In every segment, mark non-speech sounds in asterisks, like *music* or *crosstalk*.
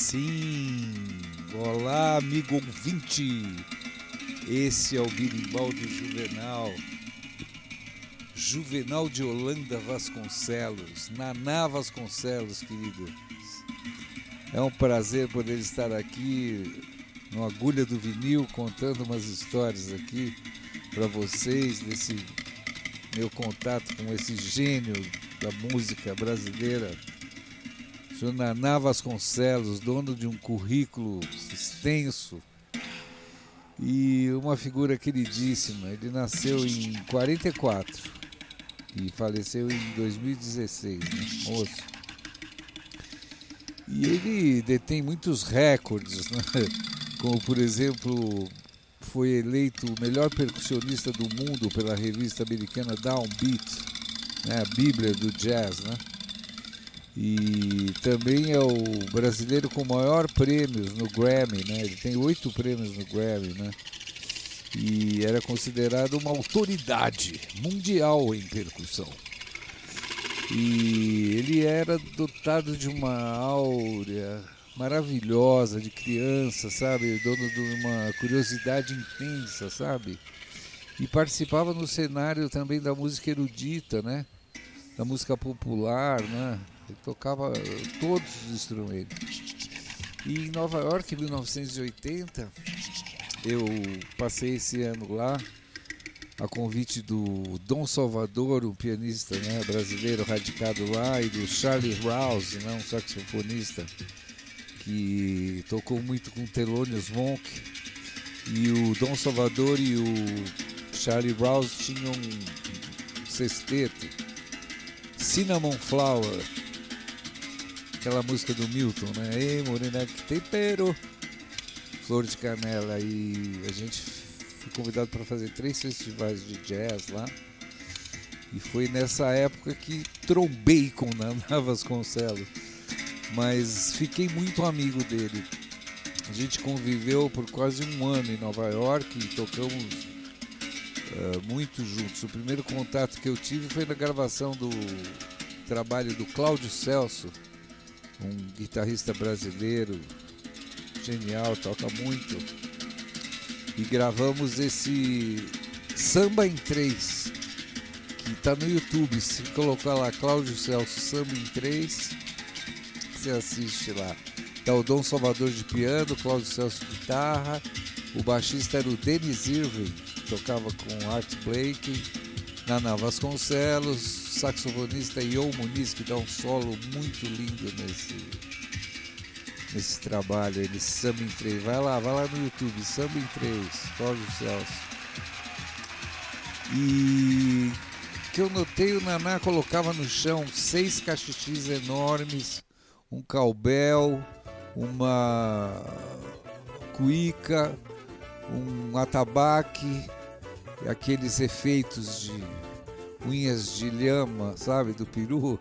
Sim! Olá, amigo ouvinte! Esse é o Birimbau do Juvenal. Juvenal de Holanda Vasconcelos, Naná Vasconcelos, queridos. É um prazer poder estar aqui no Agulha do Vinil contando umas histórias aqui para vocês desse meu contato com esse gênio da música brasileira Sr. Naná Vasconcelos, dono de um currículo extenso e uma figura queridíssima. Ele nasceu em 44 e faleceu em 2016, né? moço. E ele detém muitos recordes, né? como por exemplo, foi eleito o melhor percussionista do mundo pela revista americana Downbeat, né? a Bíblia do Jazz, né? E também é o brasileiro com maior prêmios no Grammy, né? Ele tem oito prêmios no Grammy, né? E era considerado uma autoridade mundial em percussão. E ele era dotado de uma áurea maravilhosa de criança, sabe? Dono de uma curiosidade intensa, sabe? E participava no cenário também da música erudita, né? Da música popular, né? Ele tocava todos os instrumentos. E em Nova York, em 1980, eu passei esse ano lá a convite do Dom Salvador, um pianista né, brasileiro radicado lá, e do Charlie Rouse, né, um saxofonista que tocou muito com Thelonious Monk. E o Dom Salvador e o Charlie Rouse tinham um sexteto, Cinnamon Flower, aquela música do Milton, né? Ei, morena, que tempero! Flor de Canela. E a gente foi convidado para fazer três festivais de jazz lá. E foi nessa época que trombei com Naná *laughs* Vasconcelos. Mas fiquei muito amigo dele. A gente conviveu por quase um ano em Nova York e tocamos uh, muito juntos. O primeiro contato que eu tive foi na gravação do trabalho do Cláudio Celso, um guitarrista brasileiro genial, toca muito. E gravamos esse Samba em Três, que está no YouTube. Se colocar lá Cláudio Celso Samba em Três, você assiste lá. Tá o Dom Salvador de piano, Cláudio Celso de guitarra, o baixista era o Denis Irving, que tocava com Art Blake, Nana Vasconcelos, saxofonista Ion Muniz, que dá um solo muito lindo nesse, nesse trabalho, ele samba em três. Vai lá, vai lá no YouTube, samba em três, Cláudio Celso. E que eu notei, o Naná colocava no chão seis cachichis enormes, um calbel, uma cuíca, um atabaque, aqueles efeitos de unhas de lhama, sabe, do peru,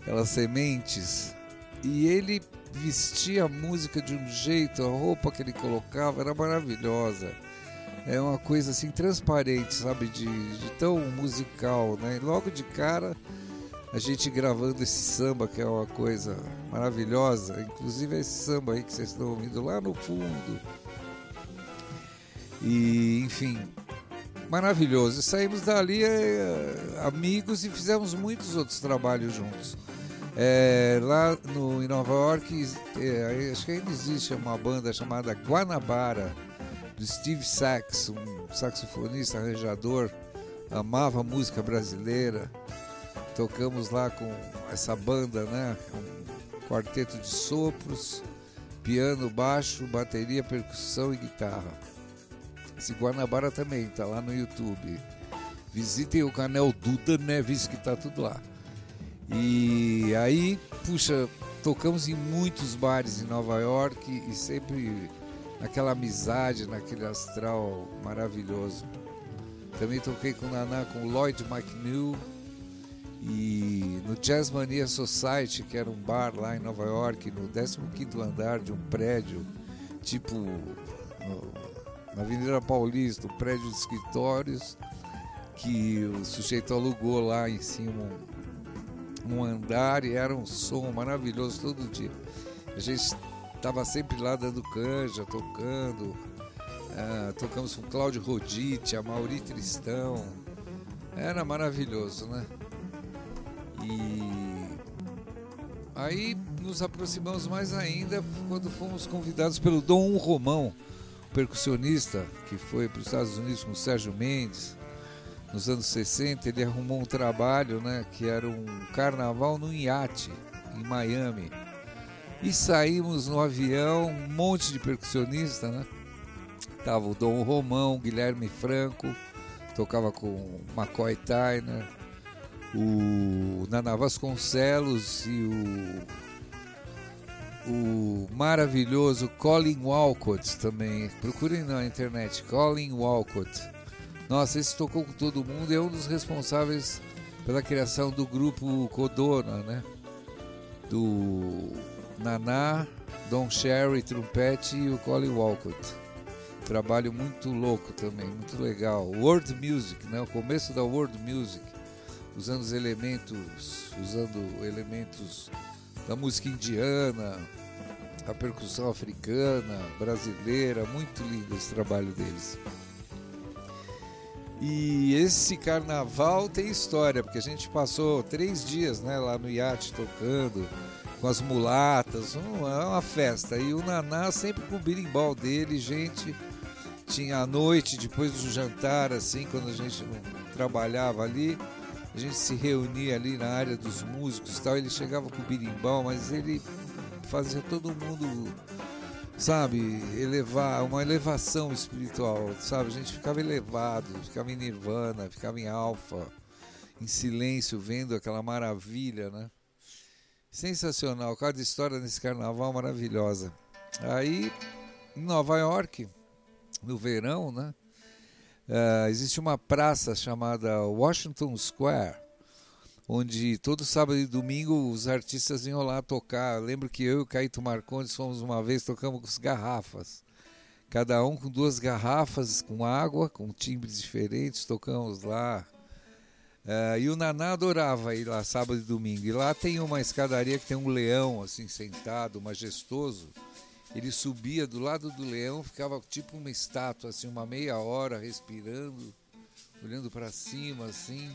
aquelas sementes. E ele vestia a música de um jeito, a roupa que ele colocava era maravilhosa. É uma coisa assim transparente, sabe, de, de tão musical, né? E logo de cara a gente gravando esse samba que é uma coisa maravilhosa, inclusive esse samba aí que vocês estão ouvindo lá no fundo. E enfim, maravilhoso. Saímos dali é, amigos e fizemos muitos outros trabalhos juntos. É, lá no, em Nova York, é, acho que ainda existe uma banda chamada Guanabara, do Steve Sax, um saxofonista, arranjador, amava música brasileira. Tocamos lá com essa banda, né? Um quarteto de sopros, piano, baixo, bateria, percussão e guitarra. Esse Guanabara também tá lá no YouTube. Visitem o canal Duda Neves que tá tudo lá. E aí, puxa, tocamos em muitos bares em Nova York e sempre naquela amizade, naquele astral maravilhoso. Também toquei com o Naná, com Lloyd McNeil e no Jazz Mania Society, que era um bar lá em Nova York, no 15º andar de um prédio, tipo na Avenida Paulista, um prédio de escritórios que o sujeito alugou lá em cima um, um andar e era um som maravilhoso todo dia. A gente estava sempre lá dando canja, tocando. Uh, tocamos com Cláudio Rodite, a Mauri Tristão. Era maravilhoso, né? E aí nos aproximamos mais ainda quando fomos convidados pelo Dom Romão, percussionista que foi para os Estados Unidos com o Sérgio Mendes nos anos 60. Ele arrumou um trabalho, né, que era um carnaval no iate em Miami. E saímos no avião, um monte de percussionista, né? Tava o Dom Romão, Guilherme Franco, tocava com McCoy Tyner, o Nana Vasconcelos e o, o maravilhoso Colin Walcott também. Procurem na internet, Colin Walcott. Nossa, esse tocou com todo mundo, é um dos responsáveis pela criação do grupo Codona, né? Do Naná, Don Sherry, trompete e o Colin Walcott. Trabalho muito louco também, muito legal. World Music, né? O começo da World Music, usando os elementos, usando elementos da música indiana, a percussão africana, brasileira, muito lindo esse trabalho deles. E esse carnaval tem história, porque a gente passou três dias né, lá no iate tocando, com as mulatas, é uma festa. E o Naná sempre com o birimbau dele, gente. Tinha a noite, depois do jantar, assim, quando a gente trabalhava ali, a gente se reunia ali na área dos músicos e tal. Ele chegava com o birimbau, mas ele fazia todo mundo, sabe, elevar, uma elevação espiritual, sabe? A gente ficava elevado, ficava em nirvana, ficava em alfa, em silêncio, vendo aquela maravilha, né? Sensacional, cada história nesse carnaval maravilhosa. Aí, em Nova York, no verão, né? Uh, existe uma praça chamada Washington Square, onde todo sábado e domingo os artistas iam lá tocar. Eu lembro que eu e o Caíto Marcondes fomos uma vez, tocamos com garrafas. Cada um com duas garrafas com água, com timbres diferentes, tocamos lá. Uh, e o Naná adorava ir lá sábado e domingo. E lá tem uma escadaria que tem um leão assim sentado, majestoso. Ele subia do lado do leão, ficava tipo uma estátua, assim, uma meia hora respirando, olhando para cima, assim.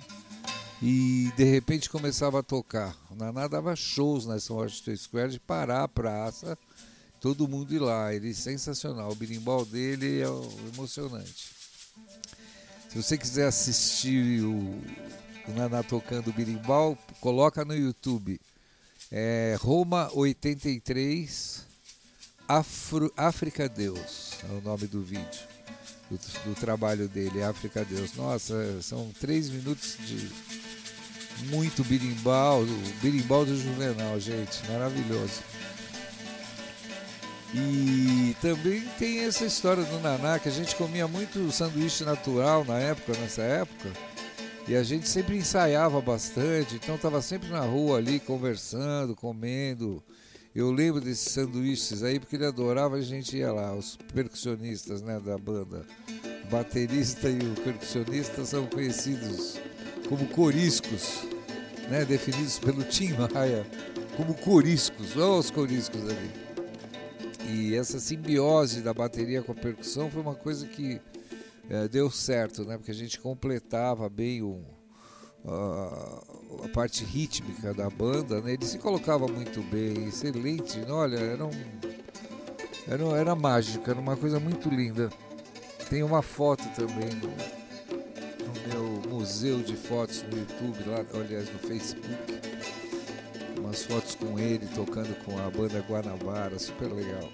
E de repente começava a tocar. O Naná dava shows nessa Washington Square de parar a praça, todo mundo ir lá. Ele sensacional. O birimbau dele é emocionante. Se você quiser assistir o, o Naná tocando birimbau, coloca no YouTube. É Roma 83 Afro, África Deus é o nome do vídeo, do, do trabalho dele, África Deus. Nossa, são três minutos de muito birimbau, birimbau do Juvenal, gente, maravilhoso. E também tem essa história do Naná, que a gente comia muito sanduíche natural na época, nessa época, e a gente sempre ensaiava bastante, então estava sempre na rua ali conversando, comendo. Eu lembro desses sanduíches aí porque ele adorava, a gente ia lá, os percussionistas né, da banda. O baterista e o percussionista são conhecidos como coriscos, né, definidos pelo Tim Maia como coriscos. Olha os coriscos ali. E essa simbiose da bateria com a percussão foi uma coisa que é, deu certo, né? Porque a gente completava bem o, a, a, parte rítmica da banda, né? Ele se colocava muito bem, excelente. Olha, era um, era, era mágica, era uma coisa muito linda. Tem uma foto também no, no meu museu de fotos no YouTube, lá, aliás, no Facebook umas fotos com ele tocando com a banda Guanabara, super legal.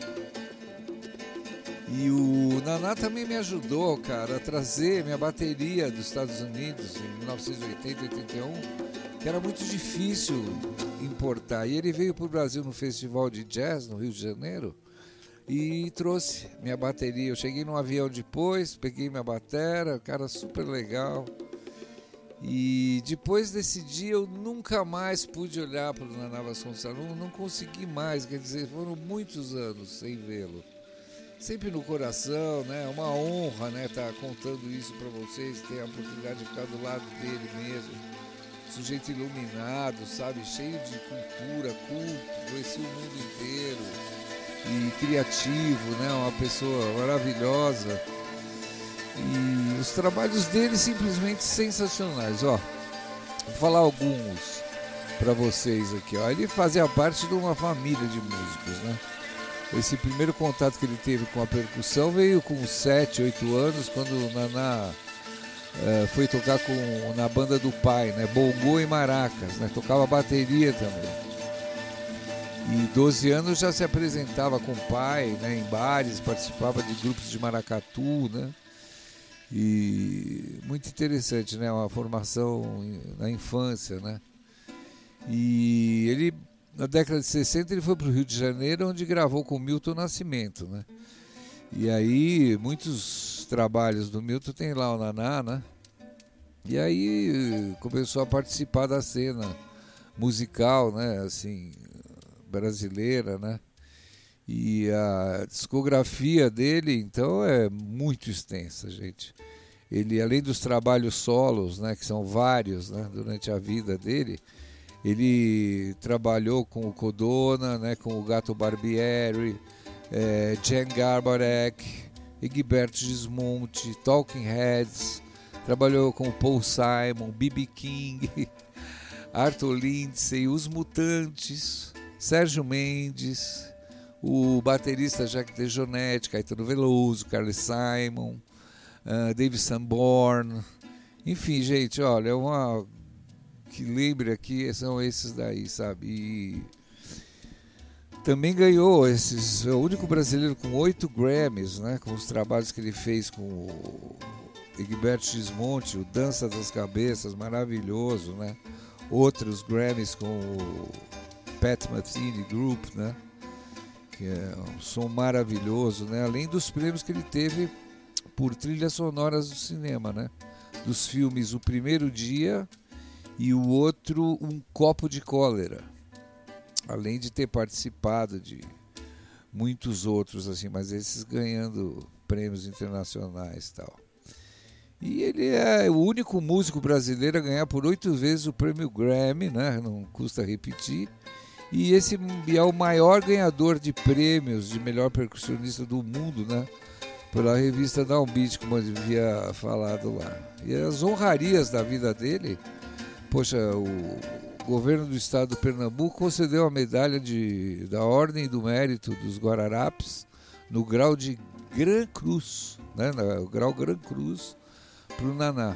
E o Naná também me ajudou, cara, a trazer minha bateria dos Estados Unidos em 1980, 81, que era muito difícil importar. E ele veio para o Brasil no Festival de Jazz, no Rio de Janeiro, e trouxe minha bateria. Eu cheguei num avião depois, peguei minha bateria, cara super legal. E depois desse dia eu nunca mais pude olhar para o Naná Vasconcelos, não, não consegui mais, quer dizer, foram muitos anos sem vê-lo. Sempre no coração, né? Uma honra, né? Estar tá contando isso para vocês, ter a oportunidade de ficar do lado dele mesmo. Sujeito iluminado, sabe? Cheio de cultura, culto, conheci o mundo inteiro e criativo, né? Uma pessoa maravilhosa. E os trabalhos dele simplesmente sensacionais, ó. Vou falar alguns para vocês aqui, ó. Ele fazia parte de uma família de músicos, né? Esse primeiro contato que ele teve com a percussão veio com 7, 8 anos, quando o Naná uh, foi tocar com, na banda do pai, né? Bongô e maracas, né? Tocava bateria também. E 12 anos já se apresentava com o pai, né, em bares, participava de grupos de maracatu, né? E muito interessante, né, uma formação na infância, né? E ele na década de 60 ele foi para o Rio de Janeiro, onde gravou com Milton Nascimento, né? E aí muitos trabalhos do Milton tem lá o Naná, né? E aí começou a participar da cena musical, né? Assim, brasileira, né? E a discografia dele, então, é muito extensa, gente. Ele, além dos trabalhos solos, né, que são vários, né, durante a vida dele, ele trabalhou com o Codona, né, com o Gato Barbieri, é, Jan Garbarek, Egberto Gismonti, Talking Heads, trabalhou com Paul Simon, B.B. King, *laughs* Arthur Lindsay, Os Mutantes, Sérgio Mendes, o baterista Jacques Dejonetti, Caetano Veloso, Carlos Simon, uh, Dave Sanborn. Enfim, gente, olha, é uma que lembre aqui são esses daí, sabe? E também ganhou esses, é o único brasileiro com oito Grammys, né? Com os trabalhos que ele fez com o Egberto Gismonti, o Dança das Cabeças, maravilhoso, né? Outros Grammys com o Pat Metheny Group, né? Que é um som maravilhoso, né? Além dos prêmios que ele teve por trilhas sonoras do cinema, né? Dos filmes O Primeiro Dia e o outro Um Copo de Cólera. Além de ter participado de muitos outros assim, mas esses ganhando prêmios internacionais e tal. E ele é o único músico brasileiro a ganhar por oito vezes o prêmio Grammy, né? Não custa repetir. E esse é o maior ganhador de prêmios de melhor percussionista do mundo, né? Pela revista Downbeat, como eu havia falado lá. E as honrarias da vida dele, poxa, o governo do estado do Pernambuco concedeu a medalha de, da Ordem do Mérito dos Guararapes no grau de Gran Cruz, né? No grau Gran Cruz, para o Naná.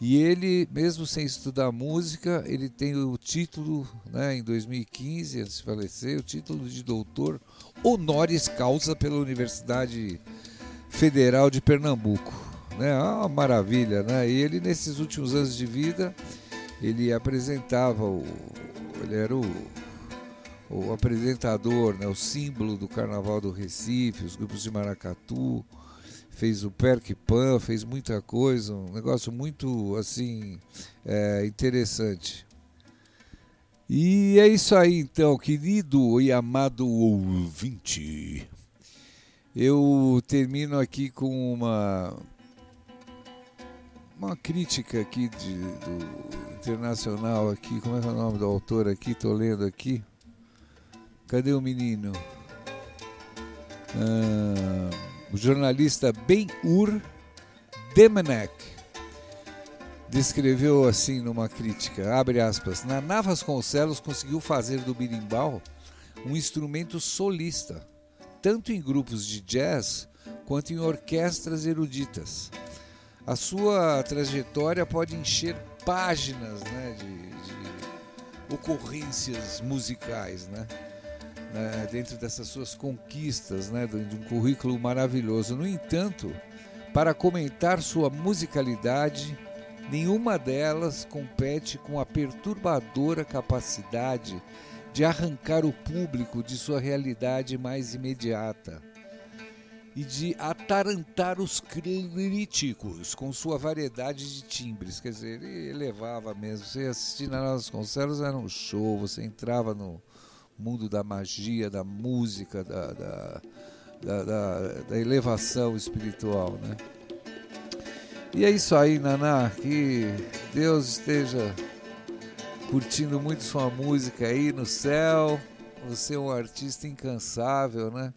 E ele, mesmo sem estudar música, ele tem o título, né, em 2015, antes de falecer, o título de doutor honoris causa pela Universidade Federal de Pernambuco. Né? Ah, uma maravilha, né? E ele, nesses últimos anos de vida, ele apresentava, o, ele era o, o apresentador, né, o símbolo do Carnaval do Recife, os grupos de maracatu, fez o Perk Pan, fez muita coisa, um negócio muito assim é, interessante. E é isso aí então, querido e amado ouvinte. Eu termino aqui com uma uma crítica aqui de, do internacional aqui, como é é o nome do autor aqui? Tô lendo aqui. Cadê o menino? Ah, o jornalista Ben-Ur Demenek descreveu assim numa crítica, abre aspas, Naná Vasconcelos conseguiu fazer do birimbau um instrumento solista, tanto em grupos de jazz quanto em orquestras eruditas. A sua trajetória pode encher páginas né, de, de ocorrências musicais, né? né, dentro dessas suas conquistas, né, de um currículo maravilhoso. No entanto, para comentar sua musicalidade, Nenhuma delas compete com a perturbadora capacidade de arrancar o público de sua realidade mais imediata e de atarantar os críticos com sua variedade de timbres. Quer dizer, ele elevava mesmo. Você assistia nas concertos, era um show, você entrava no mundo da magia, da música, da, da, da, da, da elevação espiritual. Né? E é isso aí, Naná. Que Deus esteja curtindo muito sua música aí no céu. Você é um artista incansável, né?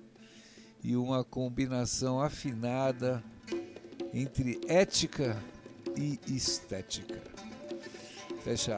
E uma combinação afinada entre ética e estética. Fecha.